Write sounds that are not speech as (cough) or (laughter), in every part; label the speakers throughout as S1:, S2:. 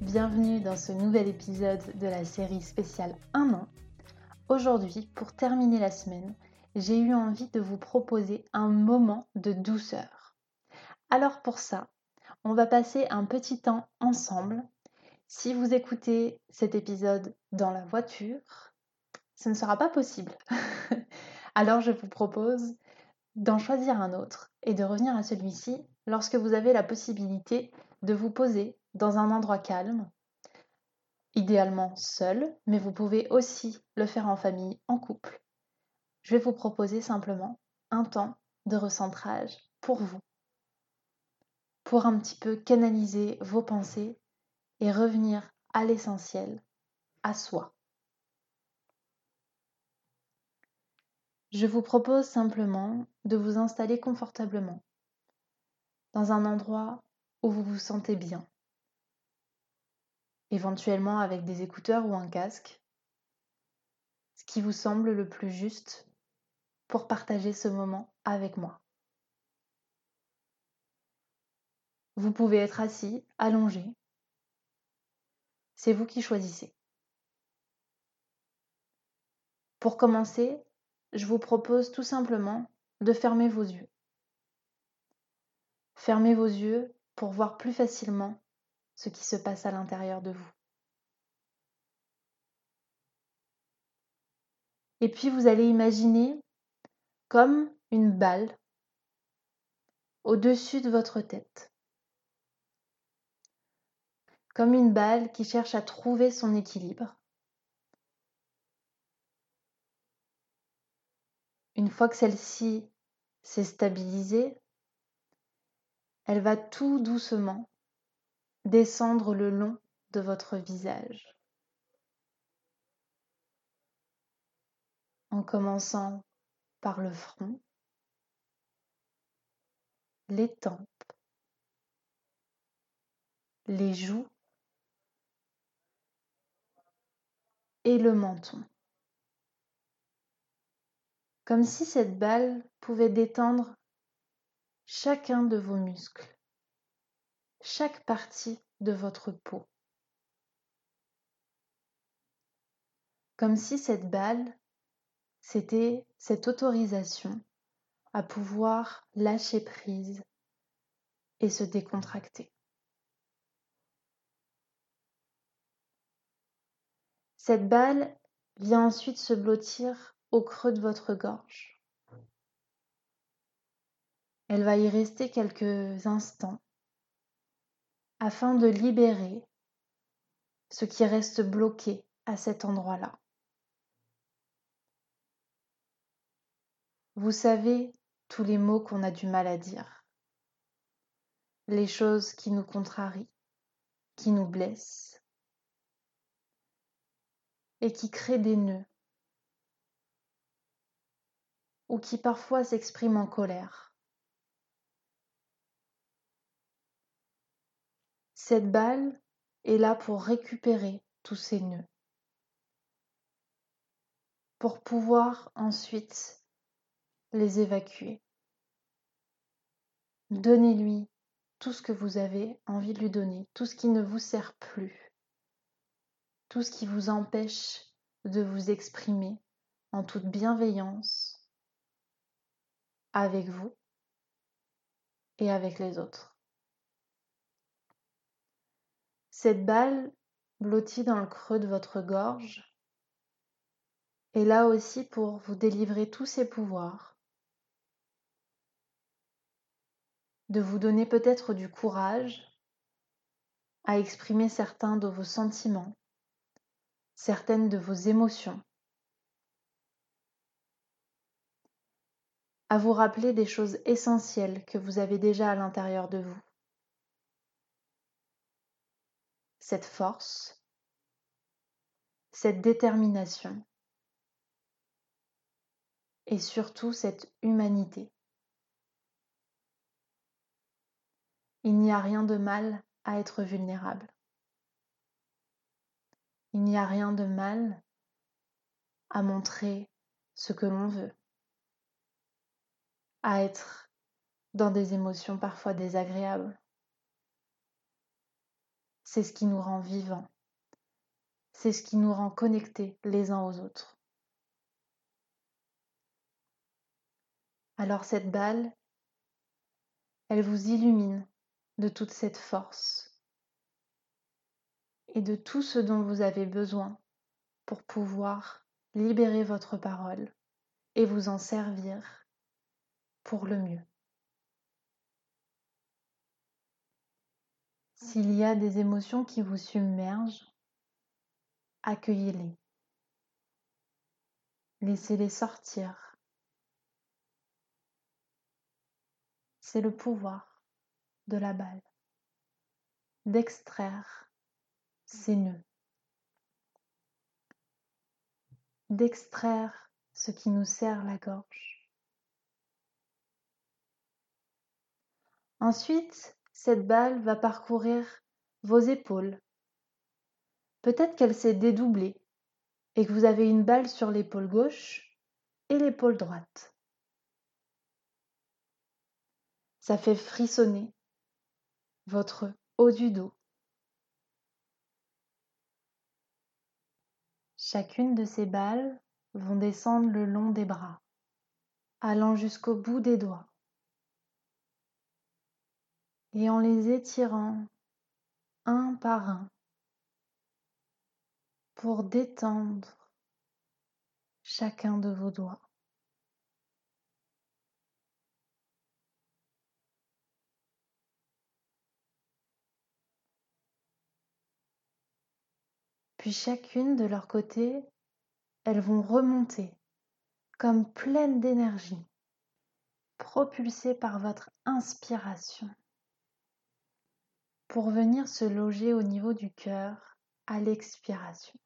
S1: bienvenue dans ce nouvel épisode de la série spéciale 1 an. Aujourd'hui, pour terminer la semaine, j'ai eu envie de vous proposer un moment de douceur. Alors pour ça, on va passer un petit temps ensemble. Si vous écoutez cet épisode dans la voiture, ce ne sera pas possible. (laughs) Alors je vous propose d'en choisir un autre et de revenir à celui-ci lorsque vous avez la possibilité de vous poser dans un endroit calme, idéalement seul, mais vous pouvez aussi le faire en famille, en couple. Je vais vous proposer simplement un temps de recentrage pour vous, pour un petit peu canaliser vos pensées et revenir à l'essentiel, à soi. Je vous propose simplement de vous installer confortablement dans un endroit où vous vous sentez bien, éventuellement avec des écouteurs ou un casque, ce qui vous semble le plus juste pour partager ce moment avec moi. Vous pouvez être assis, allongé. C'est vous qui choisissez. Pour commencer, je vous propose tout simplement de fermer vos yeux. Fermez vos yeux pour voir plus facilement ce qui se passe à l'intérieur de vous. Et puis vous allez imaginer comme une balle au-dessus de votre tête. Comme une balle qui cherche à trouver son équilibre. Une fois que celle-ci s'est stabilisée, elle va tout doucement descendre le long de votre visage. En commençant par le front, les tempes, les joues et le menton. Comme si cette balle pouvait détendre chacun de vos muscles, chaque partie de votre peau. Comme si cette balle c'était cette autorisation à pouvoir lâcher prise et se décontracter. Cette balle vient ensuite se blottir au creux de votre gorge. Elle va y rester quelques instants afin de libérer ce qui reste bloqué à cet endroit-là. Vous savez tous les mots qu'on a du mal à dire, les choses qui nous contrarient, qui nous blessent et qui créent des nœuds ou qui parfois s'expriment en colère. Cette balle est là pour récupérer tous ces nœuds, pour pouvoir ensuite les évacuer. Donnez-lui tout ce que vous avez envie de lui donner, tout ce qui ne vous sert plus, tout ce qui vous empêche de vous exprimer en toute bienveillance avec vous et avec les autres. Cette balle blottie dans le creux de votre gorge est là aussi pour vous délivrer tous ses pouvoirs, de vous donner peut-être du courage à exprimer certains de vos sentiments, certaines de vos émotions, à vous rappeler des choses essentielles que vous avez déjà à l'intérieur de vous. Cette force, cette détermination et surtout cette humanité. Il n'y a rien de mal à être vulnérable. Il n'y a rien de mal à montrer ce que l'on veut, à être dans des émotions parfois désagréables. C'est ce qui nous rend vivants, c'est ce qui nous rend connectés les uns aux autres. Alors cette balle, elle vous illumine de toute cette force et de tout ce dont vous avez besoin pour pouvoir libérer votre parole et vous en servir pour le mieux. S'il y a des émotions qui vous submergent, accueillez-les. Laissez-les sortir. C'est le pouvoir de la balle d'extraire ces nœuds, d'extraire ce qui nous serre la gorge. Ensuite, cette balle va parcourir vos épaules. Peut-être qu'elle s'est dédoublée et que vous avez une balle sur l'épaule gauche et l'épaule droite. Ça fait frissonner votre haut du dos. Chacune de ces balles vont descendre le long des bras, allant jusqu'au bout des doigts et en les étirant un par un pour détendre chacun de vos doigts. Puis chacune de leur côté, elles vont remonter comme pleines d'énergie, propulsées par votre inspiration pour venir se loger au niveau du cœur à l'expiration.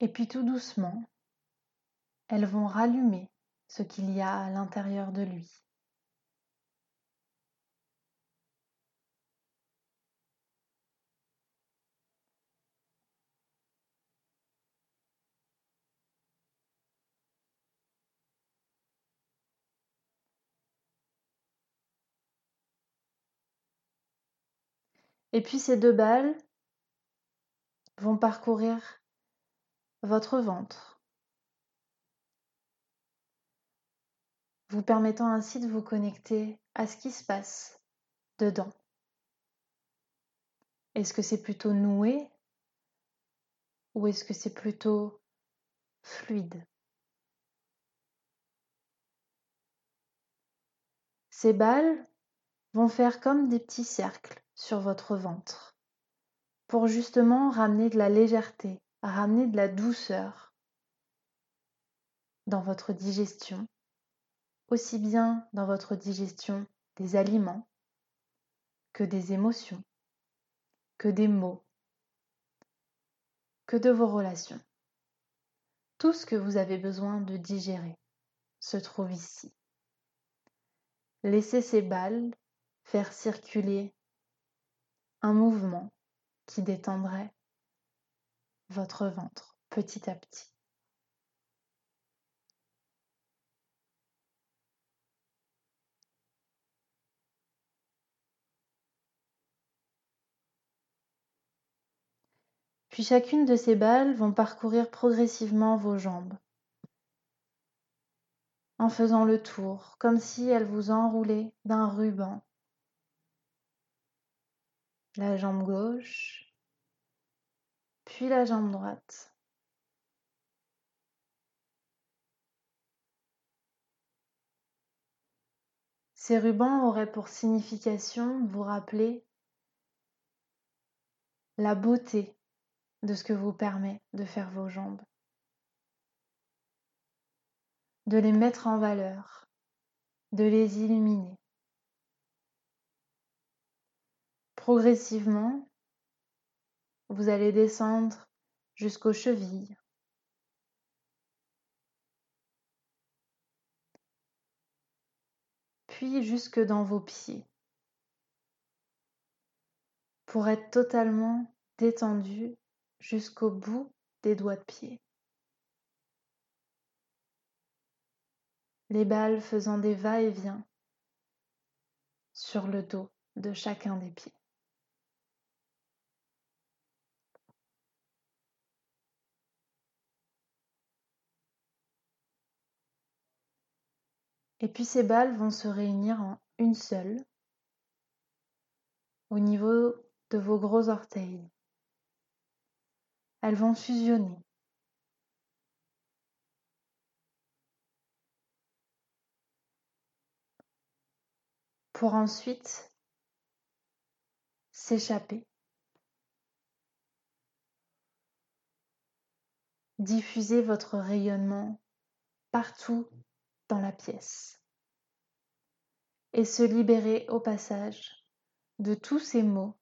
S1: Et puis tout doucement, elles vont rallumer ce qu'il y a à l'intérieur de lui. Et puis ces deux balles vont parcourir votre ventre, vous permettant ainsi de vous connecter à ce qui se passe dedans. Est-ce que c'est plutôt noué ou est-ce que c'est plutôt fluide? Ces balles vont faire comme des petits cercles sur votre ventre pour justement ramener de la légèreté, ramener de la douceur dans votre digestion, aussi bien dans votre digestion des aliments que des émotions, que des mots, que de vos relations. Tout ce que vous avez besoin de digérer se trouve ici. Laissez ces balles faire circuler un mouvement qui détendrait votre ventre petit à petit. Puis chacune de ces balles vont parcourir progressivement vos jambes, en faisant le tour, comme si elles vous enroulaient d'un ruban la jambe gauche, puis la jambe droite. Ces rubans auraient pour signification de vous rappeler la beauté de ce que vous permet de faire vos jambes, de les mettre en valeur, de les illuminer. Progressivement, vous allez descendre jusqu'aux chevilles. Puis jusque dans vos pieds. Pour être totalement détendu jusqu'au bout des doigts de pied. Les balles faisant des va-et-vient sur le dos de chacun des pieds. Et puis ces balles vont se réunir en une seule au niveau de vos gros orteils. Elles vont fusionner. Pour ensuite s'échapper. Diffuser votre rayonnement partout la pièce et se libérer au passage de tous ces mots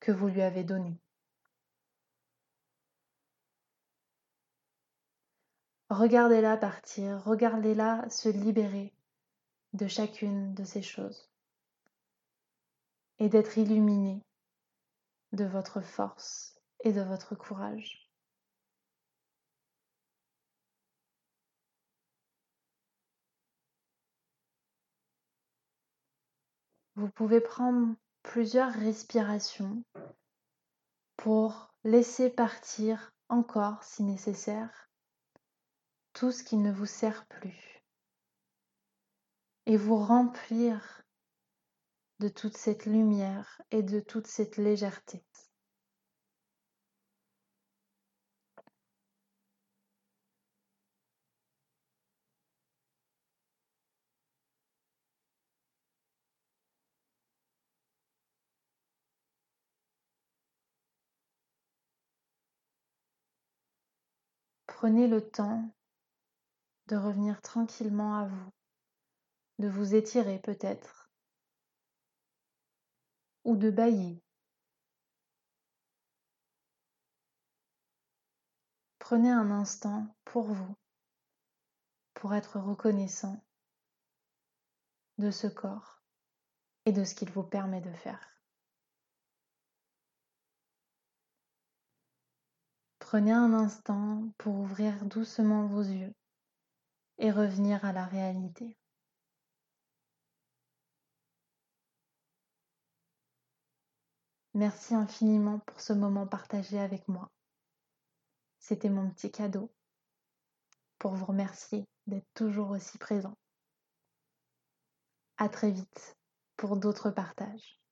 S1: que vous lui avez donnés. Regardez-la partir, regardez-la se libérer de chacune de ces choses et d'être illuminée de votre force et de votre courage. Vous pouvez prendre plusieurs respirations pour laisser partir encore, si nécessaire, tout ce qui ne vous sert plus et vous remplir de toute cette lumière et de toute cette légèreté. Prenez le temps de revenir tranquillement à vous, de vous étirer peut-être, ou de bailler. Prenez un instant pour vous, pour être reconnaissant de ce corps et de ce qu'il vous permet de faire. Prenez un instant pour ouvrir doucement vos yeux et revenir à la réalité. Merci infiniment pour ce moment partagé avec moi. C'était mon petit cadeau pour vous remercier d'être toujours aussi présent. À très vite pour d'autres partages.